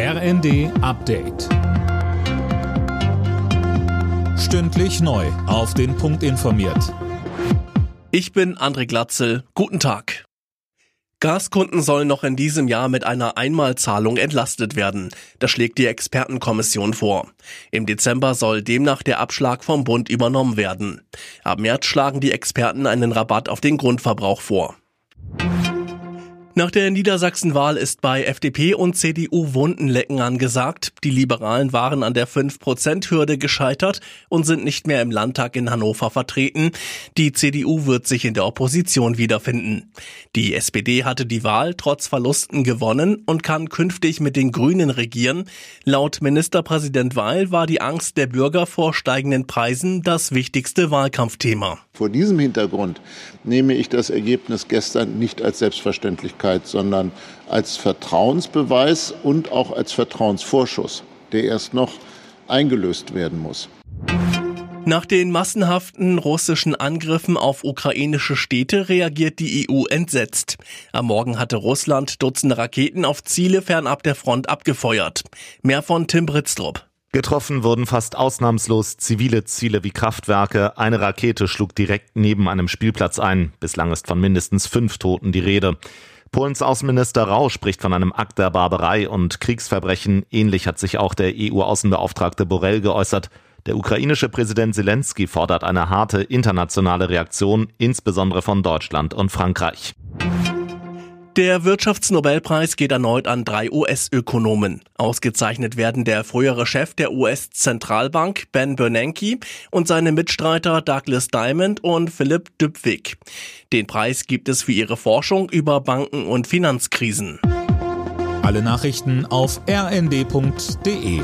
RND Update. Stündlich neu. Auf den Punkt informiert. Ich bin André Glatzel. Guten Tag. Gaskunden sollen noch in diesem Jahr mit einer Einmalzahlung entlastet werden. Das schlägt die Expertenkommission vor. Im Dezember soll demnach der Abschlag vom Bund übernommen werden. Ab März schlagen die Experten einen Rabatt auf den Grundverbrauch vor. Nach der Niedersachsenwahl ist bei FDP und CDU Wundenlecken angesagt. Die Liberalen waren an der 5%-Hürde gescheitert und sind nicht mehr im Landtag in Hannover vertreten. Die CDU wird sich in der Opposition wiederfinden. Die SPD hatte die Wahl trotz Verlusten gewonnen und kann künftig mit den Grünen regieren. Laut Ministerpräsident Weil war die Angst der Bürger vor steigenden Preisen das wichtigste Wahlkampfthema. Vor diesem Hintergrund nehme ich das Ergebnis gestern nicht als Selbstverständlichkeit Öffentlichkeit, sondern als Vertrauensbeweis und auch als Vertrauensvorschuss, der erst noch eingelöst werden muss. Nach den massenhaften russischen Angriffen auf ukrainische Städte reagiert die EU entsetzt. Am Morgen hatte Russland Dutzende Raketen auf Ziele fernab der Front abgefeuert. Mehr von Tim Britztrup. Getroffen wurden fast ausnahmslos zivile Ziele wie Kraftwerke. Eine Rakete schlug direkt neben einem Spielplatz ein. Bislang ist von mindestens fünf Toten die Rede. Polens Außenminister Rau spricht von einem Akt der Barbarei und Kriegsverbrechen. Ähnlich hat sich auch der EU-Außenbeauftragte Borrell geäußert. Der ukrainische Präsident Zelensky fordert eine harte internationale Reaktion, insbesondere von Deutschland und Frankreich. Der Wirtschaftsnobelpreis geht erneut an drei US-Ökonomen. Ausgezeichnet werden der frühere Chef der US-Zentralbank Ben Bernanke und seine Mitstreiter Douglas Diamond und Philip Dybvig. Den Preis gibt es für ihre Forschung über Banken und Finanzkrisen. Alle Nachrichten auf rnd.de